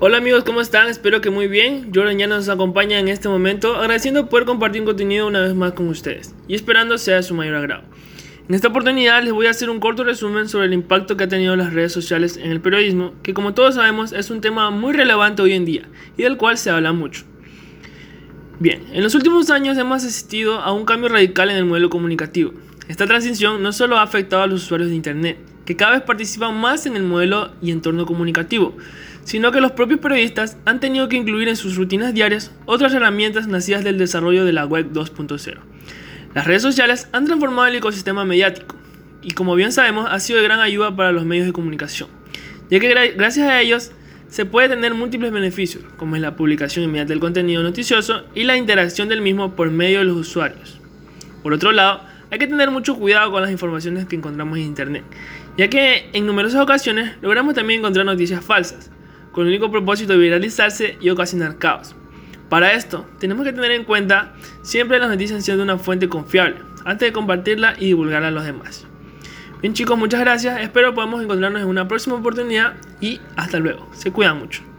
Hola amigos, ¿cómo están? Espero que muy bien. Jordan ya nos acompaña en este momento, agradeciendo poder compartir un contenido una vez más con ustedes y esperando sea de su mayor agrado. En esta oportunidad les voy a hacer un corto resumen sobre el impacto que han tenido las redes sociales en el periodismo, que como todos sabemos es un tema muy relevante hoy en día y del cual se habla mucho. Bien, en los últimos años hemos asistido a un cambio radical en el modelo comunicativo. Esta transición no solo ha afectado a los usuarios de Internet, que cada vez participan más en el modelo y entorno comunicativo, sino que los propios periodistas han tenido que incluir en sus rutinas diarias otras herramientas nacidas del desarrollo de la web 2.0. Las redes sociales han transformado el ecosistema mediático y como bien sabemos ha sido de gran ayuda para los medios de comunicación, ya que gracias a ellos se puede tener múltiples beneficios, como es la publicación inmediata del contenido noticioso y la interacción del mismo por medio de los usuarios. Por otro lado, hay que tener mucho cuidado con las informaciones que encontramos en Internet, ya que en numerosas ocasiones logramos también encontrar noticias falsas, con el único propósito de viralizarse y ocasionar caos. Para esto, tenemos que tener en cuenta siempre las noticias siendo una fuente confiable, antes de compartirla y divulgarla a los demás. Bien chicos, muchas gracias, espero podamos encontrarnos en una próxima oportunidad y hasta luego, se cuidan mucho.